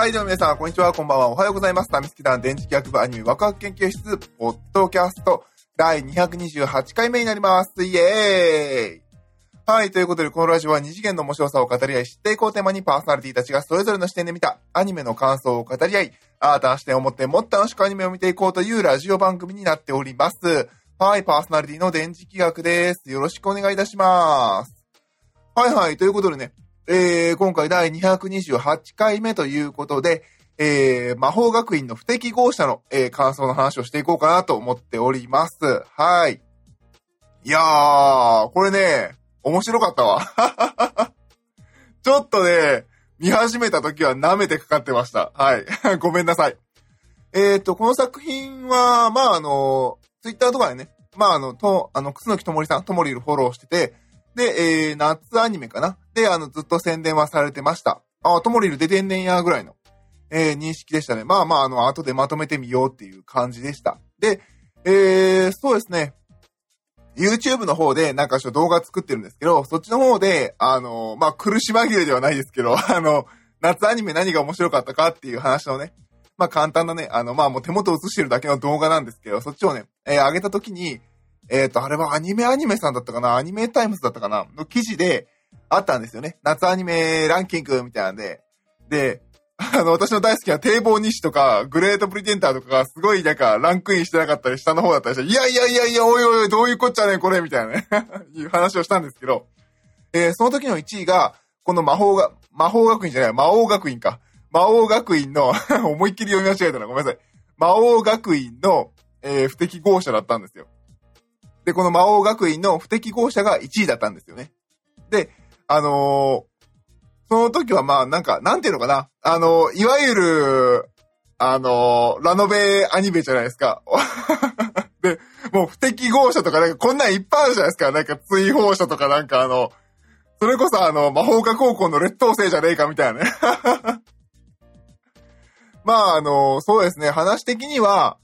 はい、では皆さん、こんにちは、こんばんは、おはようございます。タミスキ団電磁気学部アニメワクワク研究室、ポッドキャスト、第228回目になります。イエーイはい、ということで、このラジオは二次元の面白さを語り合い、知っていこうテーマにパーソナリティたちがそれぞれの視点で見たアニメの感想を語り合い、新たな視点を持ってもっと楽しくアニメを見ていこうというラジオ番組になっております。はい、パーソナリティの電磁気学です。よろしくお願いいたします。はいはい、ということでね、えー、今回第228回目ということで、えー、魔法学院の不適合者の、えー、感想の話をしていこうかなと思っております。はい。いやー、これね、面白かったわ。ちょっとね、見始めた時は舐めてかかってました。はい。ごめんなさい。えっ、と、この作品は、まあ、あの、ツイッターとかでね、まあ、あの、と、あの、楠木ともりさん、ともりるフォローしてて、で、えー、夏アニメかな？で、あの、ずっと宣伝はされてました。あ、ともりる出てんねんや、ぐらいの、えー、認識でしたね。まあまあ、あの、後でまとめてみようっていう感じでした。で、えー、そうですね。YouTube の方でなんかちょ動画作ってるんですけど、そっちの方で、あの、まあ、苦し紛れではないですけど、あの、夏アニメ何が面白かったかっていう話のね、まあ、簡単なね、あの、まあ、もう手元映してるだけの動画なんですけど、そっちをね、えー、上げた時に、えっ、と、あれはアニメアニメさんだったかな？アニメタイムズだったかな？の記事であったんですよね。夏アニメランキングみたいなんで。で、あの、私の大好きなていぼう日誌とか、グレートプリテンダーとかがすごいなんかランクインしてなかったり下の方だったりして、いやいやいやいや、おいおい、どういうこっちゃねん、これ、みたいなね、いう話をしたんですけど、えー、その時の1位が、この魔法が、魔法学院じゃない、魔王学院か。魔王学院の 思いっきり読み間違えたな、ごめんなさい。魔王学院の、えー、不適合者だったんですよ。で、この魔王学院の不適合者が1位だったんですよね。で、あのー、その時はまあなんか、なんていうのかな。あのー、いわゆる、あのー、ラノベアニメじゃないですか。で、もう不適合者とかなんかこんなんいっぱいあるじゃないですか。なんか追放者とかなんかあの、それこそあの、魔法科高校の劣等生じゃねえかみたいなね。まああの、そうですね、話的には、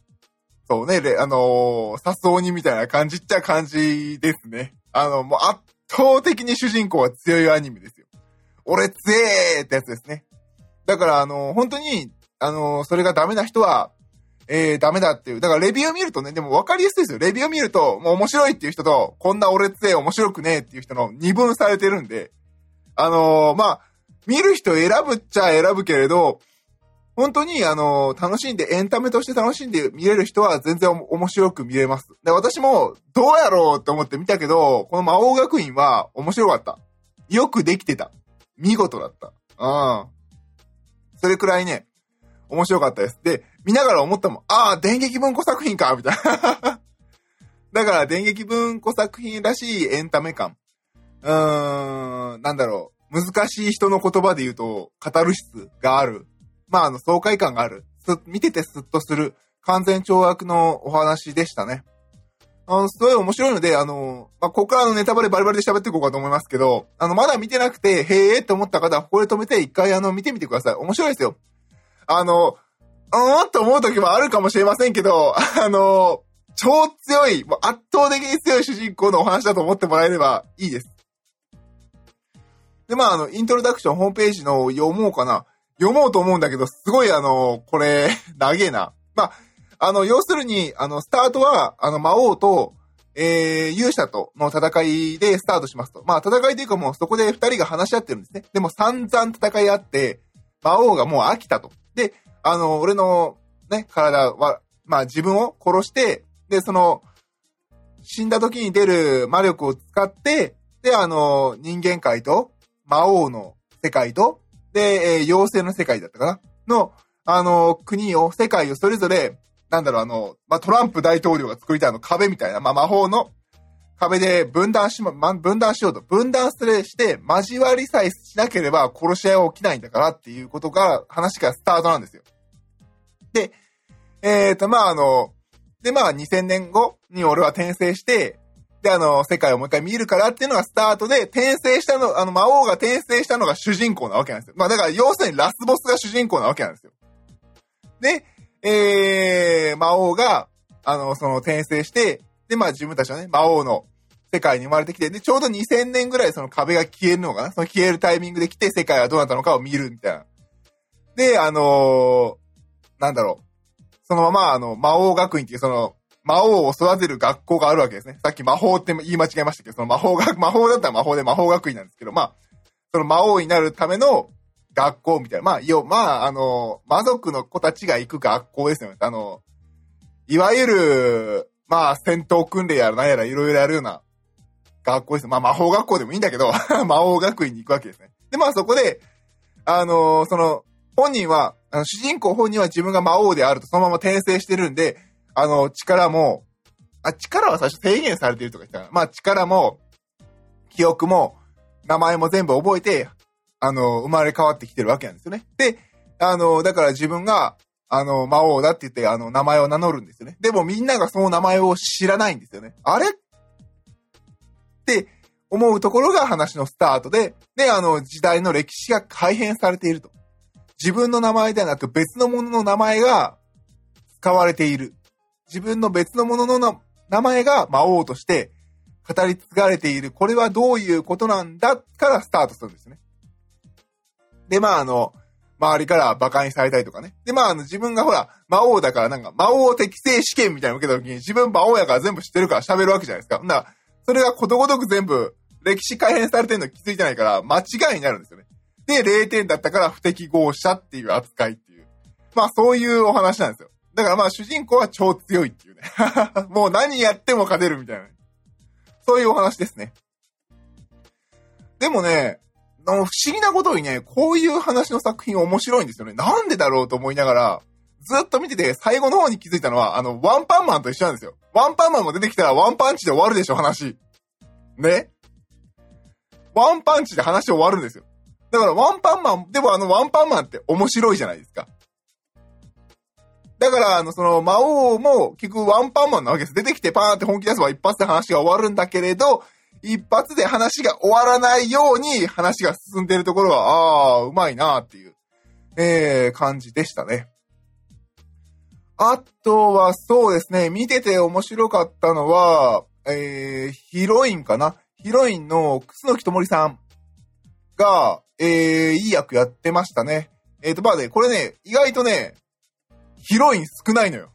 そうね、あのー、サスオニみたいな感じっちゃ感じですね。あの、もう圧倒的に主人公は強いアニメですよ。俺強えってやつですね。だから、あのー、本当に、あのー、それがダメな人は、えー、ダメだっていう。だからレビューを見るとね、でも分かりやすいですよ。レビューを見ると、もう面白いっていう人と、こんな俺強え面白くねえっていう人の二分されてるんで、あのまあ、見る人選ぶっちゃ選ぶけれど、本当に、あの、楽しんで、エンタメとして楽しんで見れる人は全然面白く見れます。で、私も、どうやろうって思って見たけど、この魔王学院は面白かった。よくできてた。見事だった。うん。それくらいね、面白かったです。で、見ながら思ったもん、ああ、電撃文庫作品かみたいな。だから、電撃文庫作品らしいエンタメ感。うーん、なんだろう。難しい人の言葉で言うと、カタルシスがある。まあ、あの、爽快感がある。す見ててスッとする。完全懲悪のお話でしたね。あの、すごい面白いので、あの、まあ、ここからのネタバレバリバリで喋っていこうかと思いますけど、あの、まだ見てなくて、へえって思った方は、ここで止めて一回あの、見てみてください。面白いですよ。あの、うーんと思う時もあるかもしれませんけど、あの、超強い、もう圧倒的に強い主人公のお話だと思ってもらえればいいです。で、まあ、あの、イントロダクションホームページの読もうかな。読もうと思うんだけど、すごいあの、これ、長えな。まあ、あの、要するに、あの、スタートは、あの、魔王と、えー、勇者との戦いでスタートしますと。まあ、戦いというかもうそこで二人が話し合ってるんですね。でも散々戦い合って、魔王がもう飽きたと。で、あの、俺の、ね、体は、まあ自分を殺して、で、その、死んだ時に出る魔力を使って、で、あの、人間界と、魔王の世界と、で、えー、妖精の世界だったかな？の、あの、国を、世界をそれぞれ、なんだろう、あの、まあ、トランプ大統領が作りたいの壁みたいな、まあ、魔法の壁で分断しま、ま、分断しようと。分断すれして、交わりさえしなければ殺し合いは起きないんだからっていうことが、話がスタートなんですよ。で、えっ、ー、と、まあ、あの、で、まあ、2000年後に俺は転生して、で、あの、世界をもう一回見るからっていうのがスタートで、転生したの、あの、魔王が転生したのが主人公なわけなんですよ。まあ、だから、要するにラスボスが主人公なわけなんですよ。で、えー、魔王が、あの、その転生して、で、まあ、自分たちはね、魔王の世界に生まれてきて、で、ちょうど2000年ぐらいその壁が消えるのかな？その消えるタイミングで来て、世界はどうなったのかを見るみたいなで、あのー、なんだろう。そのまま、あの、魔王学院っていうその、魔王を育てる学校があるわけですね。さっき魔法って言い間違えましたけど、その魔法学、魔法だったら魔法で魔法学院なんですけど、まあ、その魔王になるための学校みたいな。まあ、よ、まあ、あの、魔族の子たちが行く学校ですよね。あの、いわゆる、まあ、戦闘訓練やら何やらいろいろやるような学校です。まあ、魔法学校でもいいんだけど、魔王学院に行くわけですね。で、まあ、そこで、あのその、本人は、あの、主人公本人は自分が魔王であるとそのまま転生してるんで、あの、力も、あ、力は最初制限されてるとか言ったら、まあ、力も、記憶も、名前も全部覚えて、あの、生まれ変わってきてるわけなんですよね。で、あの、だから自分が、あの、魔王だって言って、あの、名前を名乗るんですよね。でもみんながその名前を知らないんですよね。あれ？って思うところが話のスタートで、で、あの、時代の歴史が改変されていると。自分の名前ではなく別のものの名前が使われている。自分の別のものの名前が魔王として語り継がれている。これはどういうことなんだからスタートするんですね。で、まあ、あの、周りから馬鹿にされたりとかね。で、まあ、あの、自分がほら、魔王だからなんか、魔王適正試験みたいなの受けた時に、自分魔王やから全部知ってるから喋るわけじゃないですか。だから、それがことごとく全部、歴史改変されてるの気づいてないから、間違いになるんですよね。で、0点だったから不適合者っていう扱いっていう。まあ、そういうお話なんですよ。だからまあ、主人公は超強いっていうね。もう何やっても勝てるみたいな。そういうお話ですね。でもね、あの不思議なことにね、こういう話の作品面白いんですよね。なんでだろうと思いながら、ずっと見てて、最後の方に気づいたのは、あの、ワンパンマンと一緒なんですよ。ワンパンマンも出てきたらワンパンチで終わるでしょ、話。ねワンパンチで話終わるんですよ。だからワンパンマン、でもあのワンパンマンって面白いじゃないですか。だから、あの、その、魔王も結局ワンパンマンなわけです。出てきてパーンって本気出せば一発で話が終わるんだけれど、一発で話が終わらないように話が進んでいるところは、ああ、うまいなっていう、えー、感じでしたね。あとはそうですね、見てて面白かったのは、えー、ヒロインかな？ヒロインの楠木智りさんが、えー、いい役やってましたね。えっ、と、まあね、これね、意外とね、ヒロイン少ないのよ。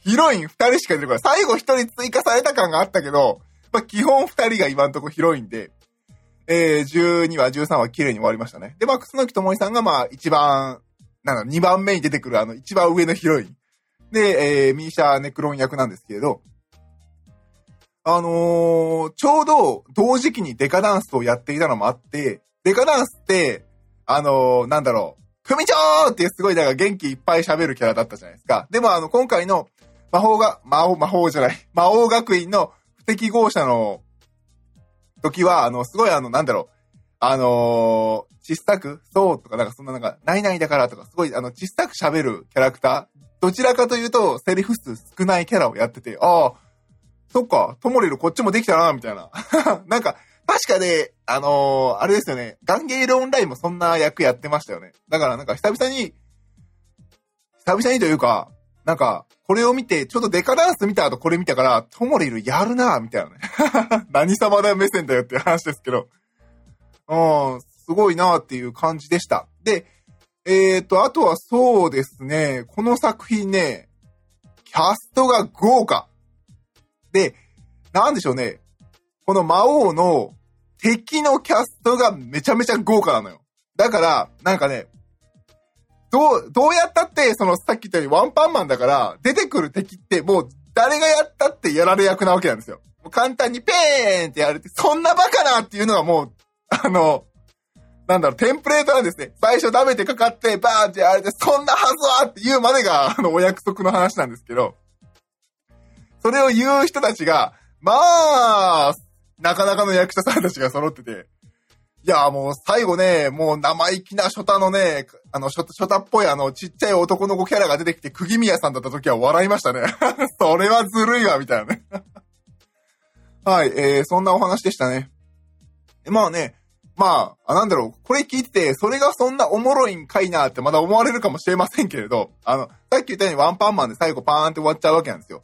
ヒロイン二人しか出てこない。最後一人追加された感があったけど、まあ、基本二人が今んとこヒロインで、えー、12話、13話綺麗に終わりましたね。で、まあ、楠木智さんがまあ、一番、なんか二番目に出てくるあの、一番上のヒロイン。で、えー、ミーシャーネクロン役なんですけれど、あのー、ちょうど同時期にデカダンスをやっていたのもあって、デカダンスって、あのー、なんだろう、組長っていうすごい、だから元気いっぱい喋るキャラだったじゃないですか。でもあの、今回の魔法が、魔法、魔法じゃない、魔王学院の不適合者の時は、あの、すごいあの、なんだろう、あのー、小さく、そうとか、なんかそんななんか、ないないだからとか、すごいあの、小さく喋るキャラクター、どちらかというと、セリフ数少ないキャラをやってて、ああ、そっか、トモリルこっちもできたな、みたいな。なんか、確かね、あのー、あれですよね、ガンゲールオンラインもそんな役やってましたよね。だからなんか久々に、久々にというか、なんか、これを見て、ちょっとデカダンス見た後これ見たから、トモリルやるなみたいなね。何様だ目線だよっていう話ですけど。うん、すごいなっていう感じでした。で、えっ、ー、と、あとはそうですね、この作品ね、キャストが豪華。で、なんでしょうね、この魔王の敵のキャストがめちゃめちゃ豪華なのよ。だから、なんかね、どう、どうやったって、そのさっき言ったようにワンパンマンだから、出てくる敵ってもう誰がやったってやられ役なわけなんですよ。もう簡単にペーンってやられて、そんなバカなっていうのがもう、あの、なんだろう、テンプレートなんですね。最初舐めてかかって、バーンってやられて、そんなはずはって言うまでが、あの、お約束の話なんですけど、それを言う人たちが、まあ、なかなかの役者さんたちが揃ってて、いや、もう最後ね、もう生意気なショタのね、あの、ショショタっぽいあの、ちっちゃい男の子キャラが出てきて、釘宮さんだった時は笑いましたね。それはずるいわ、みたいなね。はい、えー、そんなお話でしたね。まあね、まあ、あ、なんだろう、これ聞いてて、それがそんなおもろいんかいなってまだ思われるかもしれませんけれど、あの、さっき言ったようにワンパンマンで最後パーンって終わっちゃうわけなんですよ。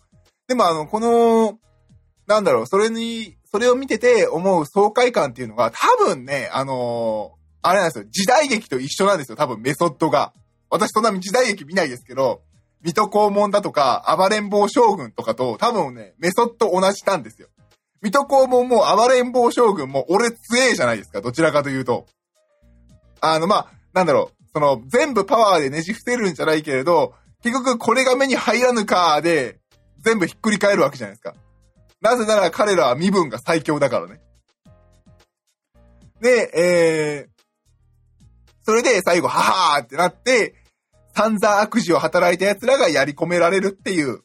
でもあの、この、なんだろう、それにそれを見てて思う爽快感っていうのが多分ね、あのー、あれなんですよ。時代劇と一緒なんですよ。多分メソッドが。私そんな時代劇見ないですけど、水戸黄門だとか、暴れん坊将軍とかと多分ね、メソッド同じなんですよ。水戸黄門も暴れん坊将軍も俺強えじゃないですか。どちらかというと。あの、まあ、なんだろう。その、全部パワーでねじ伏せるんじゃないけれど、結局これが目に入らぬかで、全部ひっくり返るわけじゃないですか。なぜなら彼らは身分が最強だからね。で、えー、それで最後、ははーってなって、散々悪事を働いた奴らがやり込められるっていう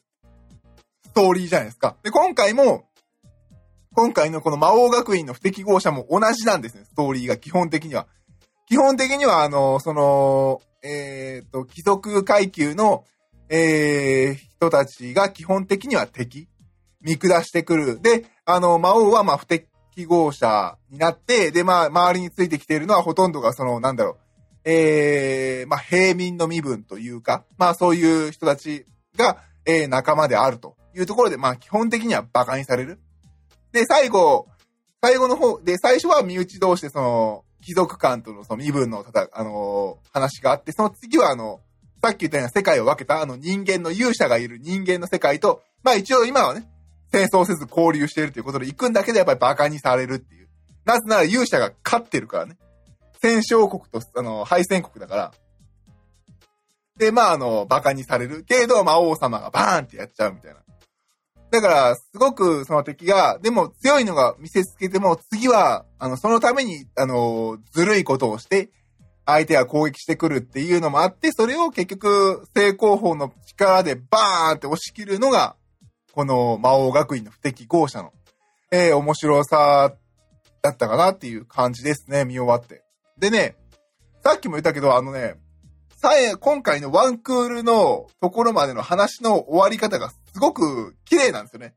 ストーリーじゃないですか。で、今回も、今回のこの魔王学院の不適合者も同じなんですね、ストーリーが基本的には。基本的には、あの、その、えっ、ー、と、貴族階級の、えー、人たちが基本的には敵。見下してくる。で、あの、魔王は、まあ、不適合者になって、で、まあ、周りについてきているのはほとんどが、その、なんだろう、えー、まあ、平民の身分というか、まあ、そういう人たちが、えー、仲間であるというところで、まあ、基本的には馬鹿にされる。で、最後、最後の方、で、最初は身内同士で、その、貴族間とのその身分のただ、あのー、話があって、その次はあの、さっき言ったような世界を分けたあの人間の勇者がいる人間の世界と、まあ一応今はね、戦争せず交流しているということで行くんだけどやっぱり馬鹿にされるっていう。なぜなら勇者が勝ってるからね。戦勝国と、あの、敗戦国だから。で、まああの、馬鹿にされるけれど、魔王様がバーンってやっちゃうみたいな。だから、すごくその敵が、でも強いのが見せつけても、次は、あの、そのために、あの、ずるいことをして、相手が攻撃してくるっていうのもあって、それを結局、正攻法の力でバーンって押し切るのが、この魔王学院の不適合者の、えー、面白さだったかなっていう感じですね、見終わって。でね、さっきも言ったけど、あのね、さえ、今回のワンクールのところまでの話の終わり方がすごく綺麗なんですよね。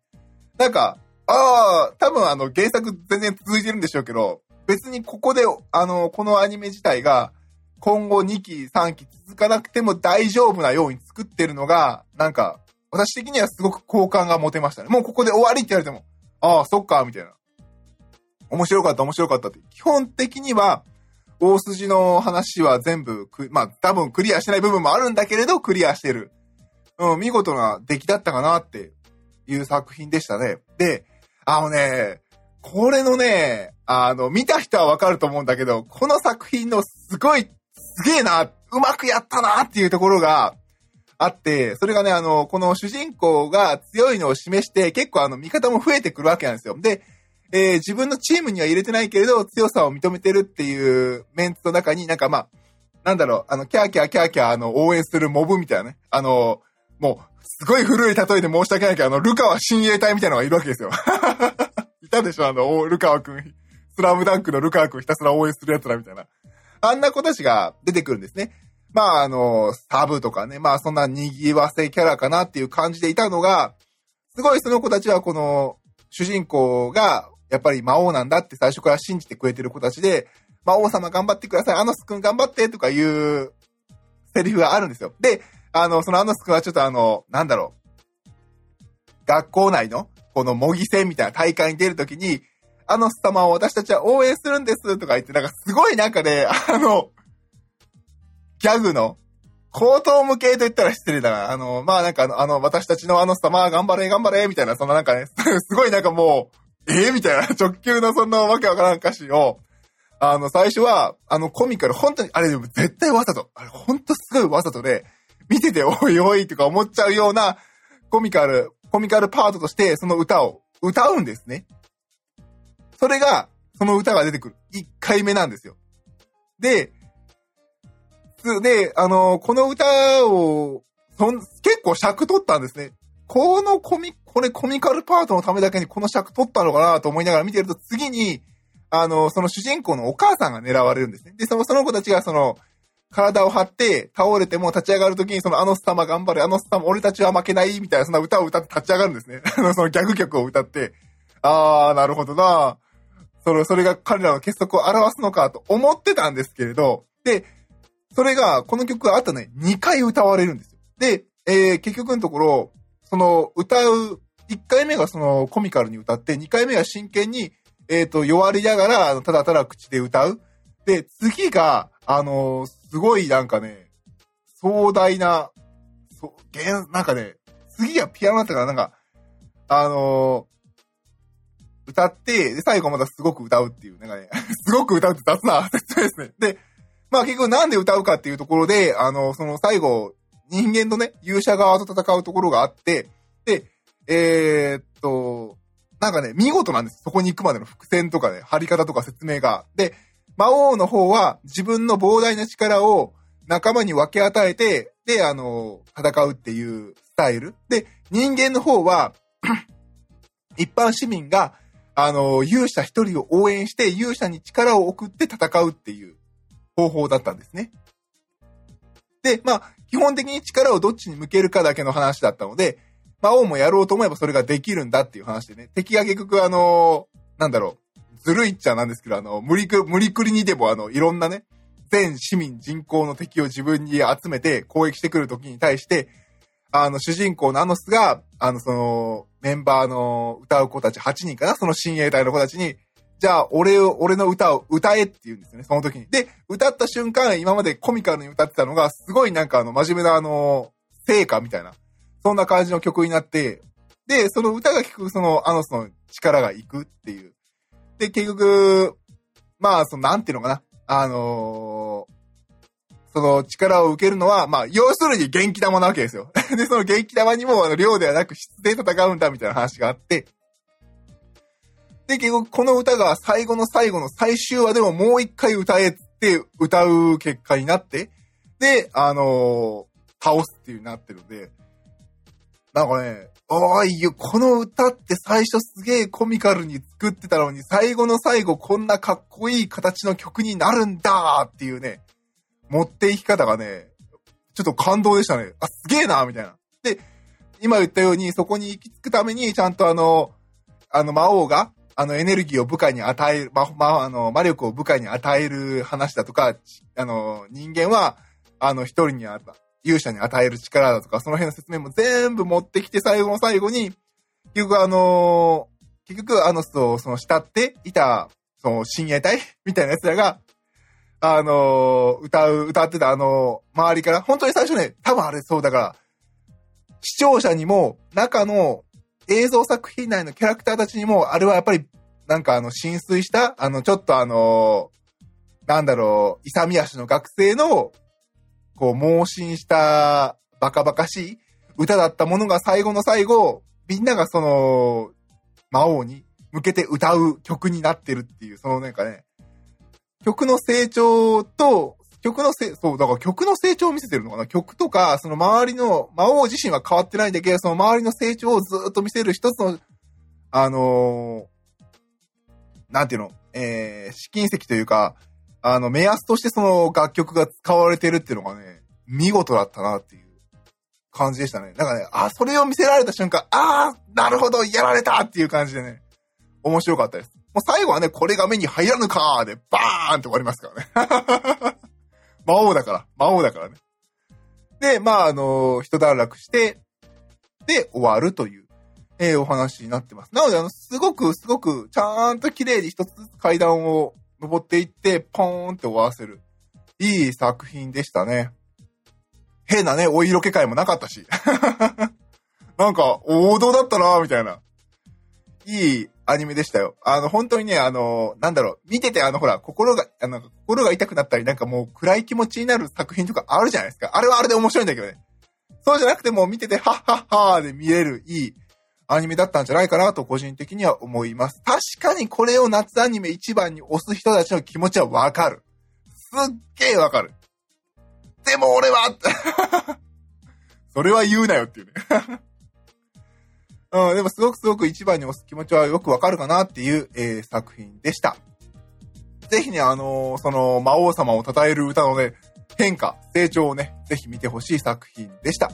なんか、ああ、多分あの原作全然続いてるんでしょうけど、別にここで、あの、このアニメ自体が今後2期、3期続かなくても大丈夫なように作ってるのが、なんか、私的にはすごく好感が持てましたね。もうここで終わりって言われても、ああ、そっか、みたいな。面白かった、面白かったって。基本的には、大筋の話は全部まあ多分クリアしてない部分もあるんだけれど、クリアしてる。うん、見事な出来だったかなっていう作品でしたね。で、あのね、これのね、あの、見た人はわかると思うんだけど、この作品のすごい、すげえな、うまくやったなっていうところがあって、それがね、あの、この主人公が強いのを示して、結構あの、味方も増えてくるわけなんですよ。で、えー、自分のチームには入れてないけれど、強さを認めてるっていうメンツの中になんかまあ、なんだろう、あの、キャーキャーキャーキャー、あの、応援するモブみたいなね。あの、もう、すごい古い例えで申し訳ないけど、あの、ルカワ親衛隊みたいなのがいるわけですよ。いたでしょあの、ルカワくん。スラムダンクのルカワくんひたすら応援する奴らみたいな。あんな子たちが出てくるんですね。まあ、あの、サブとかね、まあ、そんな賑わせキャラかなっていう感じでいたのが、すごいその子たちはこの、主人公が、やっぱり魔王なんだって最初から信じてくれてる子たちで、魔王様頑張ってください、アノス君頑張ってとかいうセリフがあるんですよ。で、あの、そのアノス君はちょっとあの、なんだろう。学校内の、この模擬戦みたいな大会に出るときに、アノス様を私たちは応援するんですとか言って、なんかすごいなんかね、あの、ギャグの、口頭向けと言ったら失礼だな。あの、まあなんかあの、私たちのアノス様頑張れ頑張れみたいな、そんななんかね、すごいなんかもう、ええー、みたいな直球のそんなわけわからん歌詞を、あの、最初は、あのコミカル、本当に、あれでも絶対わざと、あれ本当すごいわざとで、見てておいおいとか思っちゃうようなコミカル、コミカルパートとしてその歌を歌うんですね。それが、その歌が出てくる1回目なんですよ。で、で、あの、この歌を、そん結構尺取ったんですね。このコミ、これコミカルパートのためだけにこの尺取ったのかなと思いながら見てると次に、あの、その主人公のお母さんが狙われるんですね。で、その、その子たちがその、体を張って倒れても立ち上がるときにそのあのスタマ頑張れ、あのスタマ俺たちは負けないみたいなそんな歌を歌って立ち上がるんですね。あの、そのギャグ曲を歌って、あー、なるほどなそれ、それが彼らの結束を表すのかと思ってたんですけれど、で、それが、この曲があとね、2回歌われるんですよ。で、えー、結局のところ、その、歌う、1回目がそのコミカルに歌って、2回目は真剣に、えっ、ー、と、弱りながら、ただただ口で歌う。で、次が、あのー、すごいなんかね、壮大な、そう、現、なんかね、次がピアノだったから、なんか、あのー、歌って、で、最後またすごく歌うっていう、なんかね、すごく歌うって雑な説明ですね。で、まあ結局なんで歌うかっていうところで、あの、その最後、人間とね、勇者側と戦うところがあって、で、えー、っと、なんかね、見事なんです。そこに行くまでの伏線とかね、張り方とか説明が。で、魔王の方は自分の膨大な力を仲間に分け与えて、で、あの、戦うっていうスタイル。で、人間の方は 一般市民が、あの、勇者一人を応援して、勇者に力を送って戦うっていう方法だったんですね。で、まあ、基本的に力をどっちに向けるかだけの話だったので、魔王もやろうと思えばそれができるんだっていう話でね、敵が結局あの、なんだろう、ずるいっちゃなんですけど、あの、無理く、無理くりにでもあの、いろんなね、全市民人口の敵を自分に集めて攻撃してくる時に対して、あの、主人公のアノスが、あの、その、メンバーの歌う子たち8人かなその親衛隊の子たちに、じゃあ、俺を、俺の歌を歌えって言うんですよね、その時に。で、歌った瞬間、今までコミカルに歌ってたのが、すごいなんかあの、真面目なあの、成歌みたいな、そんな感じの曲になって、で、その歌が聴く、その、アノスの力がいくっていう。で、結局、まあ、その、なんていうのかな。あのー、その力を受けるのは、まあ、要するに元気玉なわけですよ。で、その元気玉にも、あの、量ではなく質で戦うんだみたいな話があって、で、結局この歌が最後の最後の最終話でももう一回歌えって歌う結果になって、で、あのー、倒すっていうなってるんで、なんかね、ああ、いや、この歌って最初すげえコミカルに作ってたのに、最後の最後こんなかっこいい形の曲になるんだっていうね、持っていき方がね、ちょっと感動でしたね。あ、すげえなみたいな。で、今言ったように、そこに行き着くために、ちゃんとあの、あの魔王が、あの、エネルギーを部下に与える、ま、ま、あの、魔力を部下に与える話だとか、あの、人間は、あの、一人にあった、勇者に与える力だとか、その辺の説明も全部持ってきて、最後の最後に、結局あの結局あの人を、その、慕っていた、その、親衛隊 みたいな奴らが、あの歌う、歌ってたあの周りから、本当に最初ね、多分あれそうだから、視聴者にも、中の映像作品内のキャラクターたちにも、あれはやっぱり、なんかあの、浸水した、あの、ちょっとあの、なんだろう、勇み足の学生の、こう、盲信したバカバカしい歌だったものが最後の最後、みんながその、魔王に向けて歌う曲になってるっていう、そのなんかね、曲の成長と、曲のせ、そう、だから曲の成長を見せてるのかな曲とか、その周りの、魔王自身は変わってないんだけど、その周りの成長をずっと見せる一つの、あのー、なんていうの、えー、試金石というか、あの、目安としてその楽曲が使われてるっていうのがね、見事だったなっていう感じでしたね。なんかね、あ、それを見せられた瞬間、あー、なるほど、やられたっていう感じでね、面白かったです。もう最後はね、これが目に入らぬかーで、バーンって終わりますからね。魔王だから。魔王だからね。で、まあ、あの、一段落して、で、終わるという、えー、お話になってます。なので、あの、すごく、すごく、ちゃんと綺麗に一つずつ階段を登っていって、ポーンって終わらせる。いい作品でしたね。変なね、お色気会もなかったし。なんか、王道だったなみたいな。いいアニメでしたよ。あの、本当にね、あの、なんだろう、見ててあの、ほら、心が、あの、心が痛くなったり、なんかもう暗い気持ちになる作品とかあるじゃないですか。あれはあれで面白いんだけどね。そうじゃなくても見てて、はっはっはーで見れるいいアニメだったんじゃないかなと個人的には思います。確かにこれを夏アニメ一番に押す人たちの気持ちはわかる。すっげえわかる。でも俺は それは言うなよっていうねうん、でもすごくすごく一番に押す気持ちはよくわかるかなっていう、えー、作品でした。ぜひね、あのー、その魔王様を称える歌のね、変化、成長をね、ぜひ見てほしい作品でした。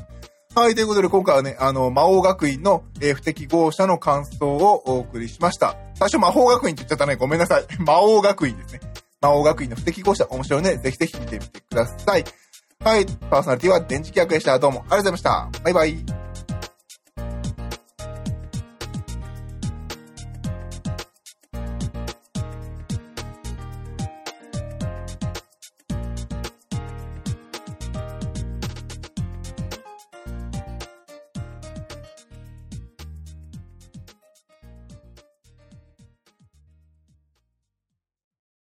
はい、ということで今回はね、あの、魔王学院の、えー、不適合者の感想をお送りしました。最初魔法学院って言っちゃったね。ごめんなさい。魔王学院ですね。魔王学院の不適合者、面白いね。ぜひぜひ見てみてください。はい、パーソナリティは電磁気役でした。どうもありがとうございました。バイバイ。